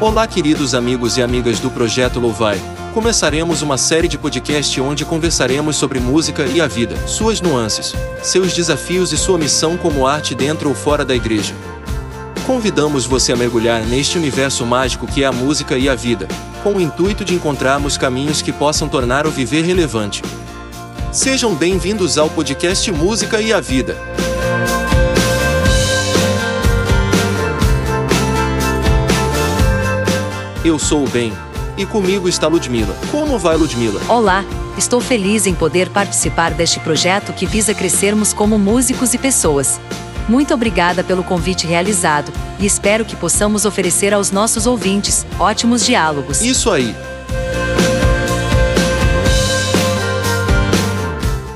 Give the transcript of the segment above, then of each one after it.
Olá, queridos amigos e amigas do Projeto Louvai. Começaremos uma série de podcast onde conversaremos sobre música e a vida, suas nuances, seus desafios e sua missão como arte dentro ou fora da igreja. Convidamos você a mergulhar neste universo mágico que é a música e a vida, com o intuito de encontrarmos caminhos que possam tornar o viver relevante. Sejam bem-vindos ao podcast Música e a Vida. Eu sou o Ben. E comigo está Ludmila. Como vai, Ludmila? Olá, estou feliz em poder participar deste projeto que visa crescermos como músicos e pessoas. Muito obrigada pelo convite realizado e espero que possamos oferecer aos nossos ouvintes ótimos diálogos. Isso aí.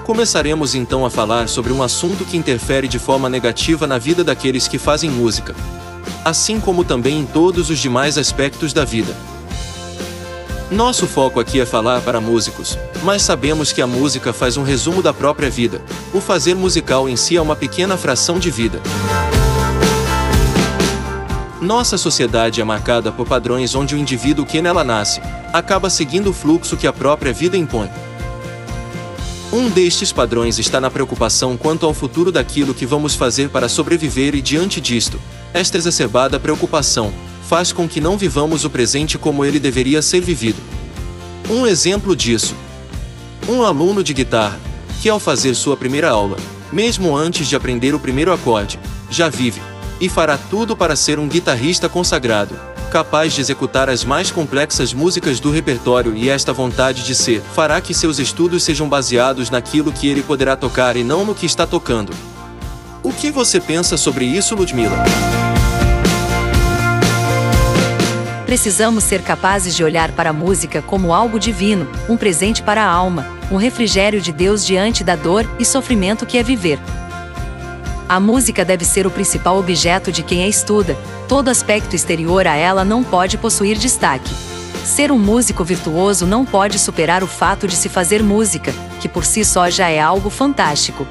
Começaremos então a falar sobre um assunto que interfere de forma negativa na vida daqueles que fazem música, assim como também em todos os demais aspectos da vida. Nosso foco aqui é falar para músicos, mas sabemos que a música faz um resumo da própria vida. O fazer musical em si é uma pequena fração de vida. Nossa sociedade é marcada por padrões onde o indivíduo que nela nasce acaba seguindo o fluxo que a própria vida impõe. Um destes padrões está na preocupação quanto ao futuro daquilo que vamos fazer para sobreviver e diante disto, esta exacerbada preocupação faz com que não vivamos o presente como ele deveria ser vivido. Um exemplo disso: um aluno de guitarra, que ao fazer sua primeira aula, mesmo antes de aprender o primeiro acorde, já vive e fará tudo para ser um guitarrista consagrado, capaz de executar as mais complexas músicas do repertório e esta vontade de ser fará que seus estudos sejam baseados naquilo que ele poderá tocar e não no que está tocando. O que você pensa sobre isso, Ludmila? Precisamos ser capazes de olhar para a música como algo divino, um presente para a alma, um refrigério de Deus diante da dor e sofrimento que é viver. A música deve ser o principal objeto de quem a estuda, todo aspecto exterior a ela não pode possuir destaque. Ser um músico virtuoso não pode superar o fato de se fazer música, que por si só já é algo fantástico.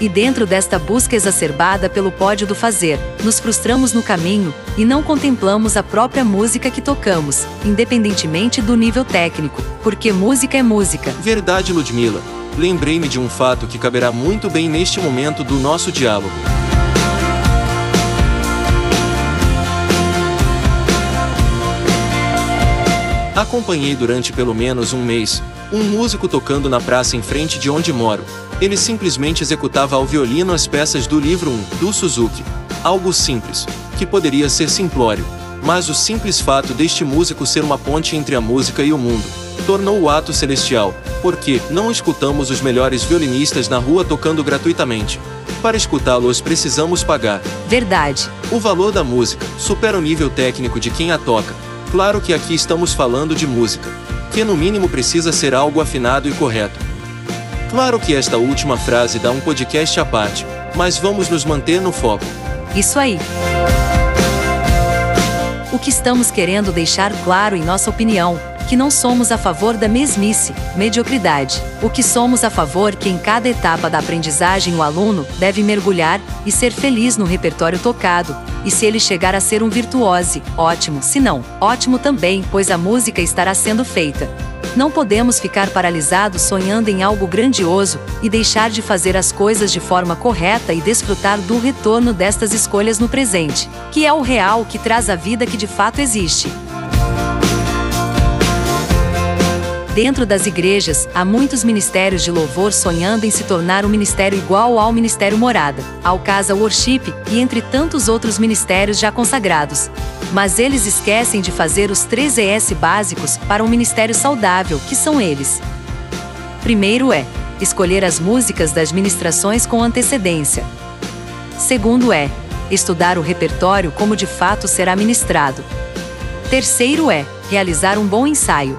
E dentro desta busca exacerbada pelo pódio do fazer, nos frustramos no caminho e não contemplamos a própria música que tocamos, independentemente do nível técnico, porque música é música. Verdade, Ludmila. Lembrei-me de um fato que caberá muito bem neste momento do nosso diálogo. Acompanhei durante pelo menos um mês um músico tocando na praça em frente de onde moro. Ele simplesmente executava ao violino as peças do livro 1 do Suzuki. Algo simples, que poderia ser simplório, mas o simples fato deste músico ser uma ponte entre a música e o mundo tornou o ato celestial, porque não escutamos os melhores violinistas na rua tocando gratuitamente. Para escutá-los precisamos pagar. Verdade. O valor da música supera o nível técnico de quem a toca. Claro que aqui estamos falando de música, que no mínimo precisa ser algo afinado e correto. Claro que esta última frase dá um podcast à parte, mas vamos nos manter no foco. Isso aí. O que estamos querendo deixar claro em nossa opinião que não somos a favor da mesmice, mediocridade. O que somos a favor que em cada etapa da aprendizagem o aluno deve mergulhar e ser feliz no repertório tocado. E se ele chegar a ser um virtuose, ótimo, se não, ótimo também, pois a música estará sendo feita. Não podemos ficar paralisados sonhando em algo grandioso e deixar de fazer as coisas de forma correta e desfrutar do retorno destas escolhas no presente, que é o real que traz a vida que de fato existe. Dentro das igrejas, há muitos ministérios de louvor sonhando em se tornar um ministério igual ao Ministério Morada, ao Casa Worship e entre tantos outros ministérios já consagrados. Mas eles esquecem de fazer os três ES básicos para um ministério saudável, que são eles. Primeiro é escolher as músicas das ministrações com antecedência. Segundo é estudar o repertório como de fato será ministrado. Terceiro é realizar um bom ensaio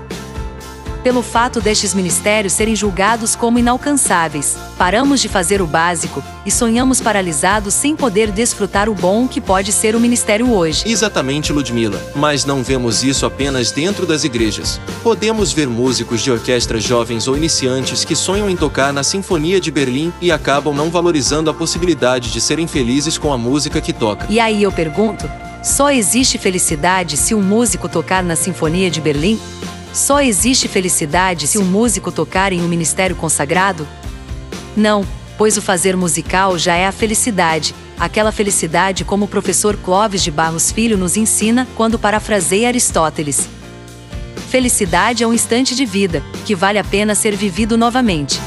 pelo fato destes ministérios serem julgados como inalcançáveis. Paramos de fazer o básico e sonhamos paralisados sem poder desfrutar o bom que pode ser o ministério hoje. Exatamente, Ludmila. Mas não vemos isso apenas dentro das igrejas. Podemos ver músicos de orquestra jovens ou iniciantes que sonham em tocar na Sinfonia de Berlim e acabam não valorizando a possibilidade de serem felizes com a música que toca. E aí eu pergunto: Só existe felicidade se um músico tocar na Sinfonia de Berlim? Só existe felicidade se um músico tocar em um ministério consagrado? Não, pois o fazer musical já é a felicidade, aquela felicidade como o professor Clóvis de Barros Filho nos ensina quando parafraseia Aristóteles. Felicidade é um instante de vida, que vale a pena ser vivido novamente.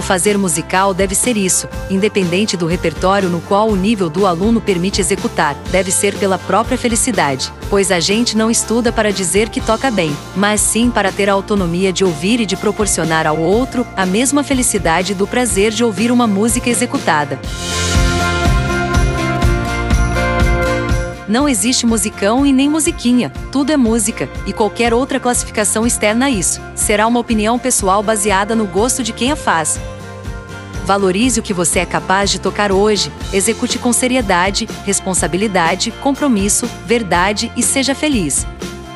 O fazer musical deve ser isso, independente do repertório no qual o nível do aluno permite executar, deve ser pela própria felicidade, pois a gente não estuda para dizer que toca bem, mas sim para ter a autonomia de ouvir e de proporcionar ao outro a mesma felicidade do prazer de ouvir uma música executada. Não existe musicão e nem musiquinha, tudo é música, e qualquer outra classificação externa a isso será uma opinião pessoal baseada no gosto de quem a faz. Valorize o que você é capaz de tocar hoje, execute com seriedade, responsabilidade, compromisso, verdade e seja feliz.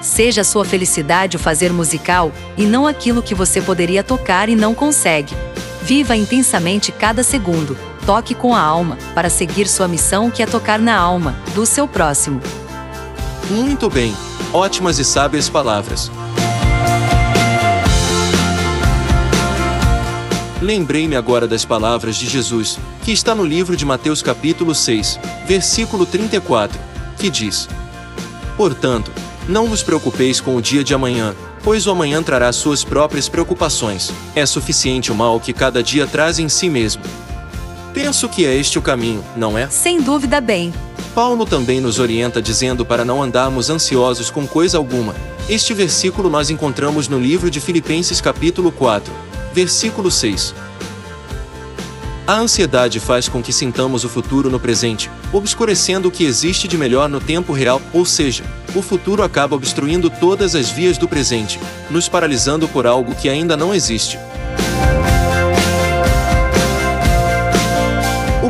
Seja a sua felicidade o fazer musical, e não aquilo que você poderia tocar e não consegue. Viva intensamente cada segundo, toque com a alma, para seguir sua missão que é tocar na alma, do seu próximo. Muito bem, ótimas e sábias palavras. Lembrei-me agora das palavras de Jesus, que está no livro de Mateus capítulo 6, versículo 34, que diz: Portanto, não vos preocupeis com o dia de amanhã, pois o amanhã trará suas próprias preocupações. É suficiente o mal que cada dia traz em si mesmo. Penso que é este o caminho, não é? Sem dúvida, bem. Paulo também nos orienta dizendo para não andarmos ansiosos com coisa alguma. Este versículo nós encontramos no livro de Filipenses capítulo 4, versículo 6. A ansiedade faz com que sintamos o futuro no presente, obscurecendo o que existe de melhor no tempo real, ou seja, o futuro acaba obstruindo todas as vias do presente, nos paralisando por algo que ainda não existe.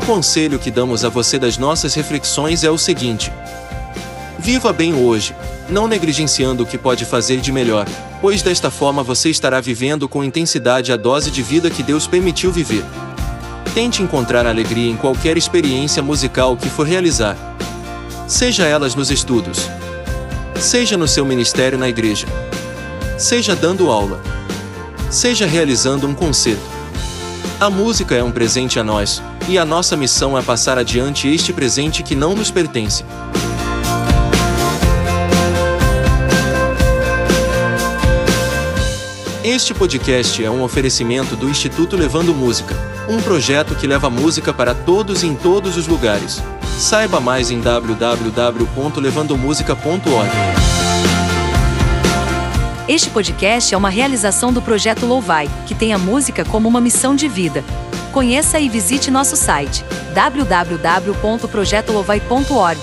Conselho que damos a você das nossas reflexões é o seguinte: Viva bem hoje, não negligenciando o que pode fazer de melhor, pois desta forma você estará vivendo com intensidade a dose de vida que Deus permitiu viver. Tente encontrar alegria em qualquer experiência musical que for realizar. Seja elas nos estudos, seja no seu ministério na igreja, seja dando aula, seja realizando um concerto. A música é um presente a nós, e a nossa missão é passar adiante este presente que não nos pertence. Este podcast é um oferecimento do Instituto Levando Música, um projeto que leva música para todos em todos os lugares. Saiba mais em www.levandomusica.org. Este podcast é uma realização do projeto Louvai, que tem a música como uma missão de vida. Conheça e visite nosso site www.projetolovai.org.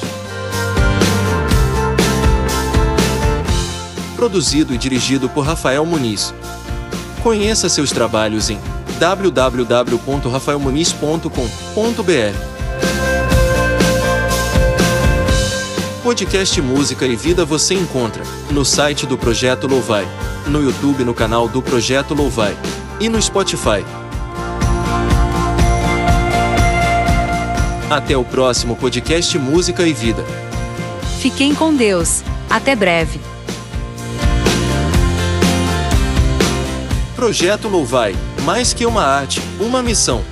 Produzido e dirigido por Rafael Muniz. Conheça seus trabalhos em www.rafaelmuniz.com.br. Podcast Música e Vida você encontra no site do Projeto Louvai, no YouTube no canal do Projeto Louvai e no Spotify. Até o próximo podcast Música e Vida. Fiquem com Deus. Até breve. Projeto Louvai, mais que uma arte, uma missão.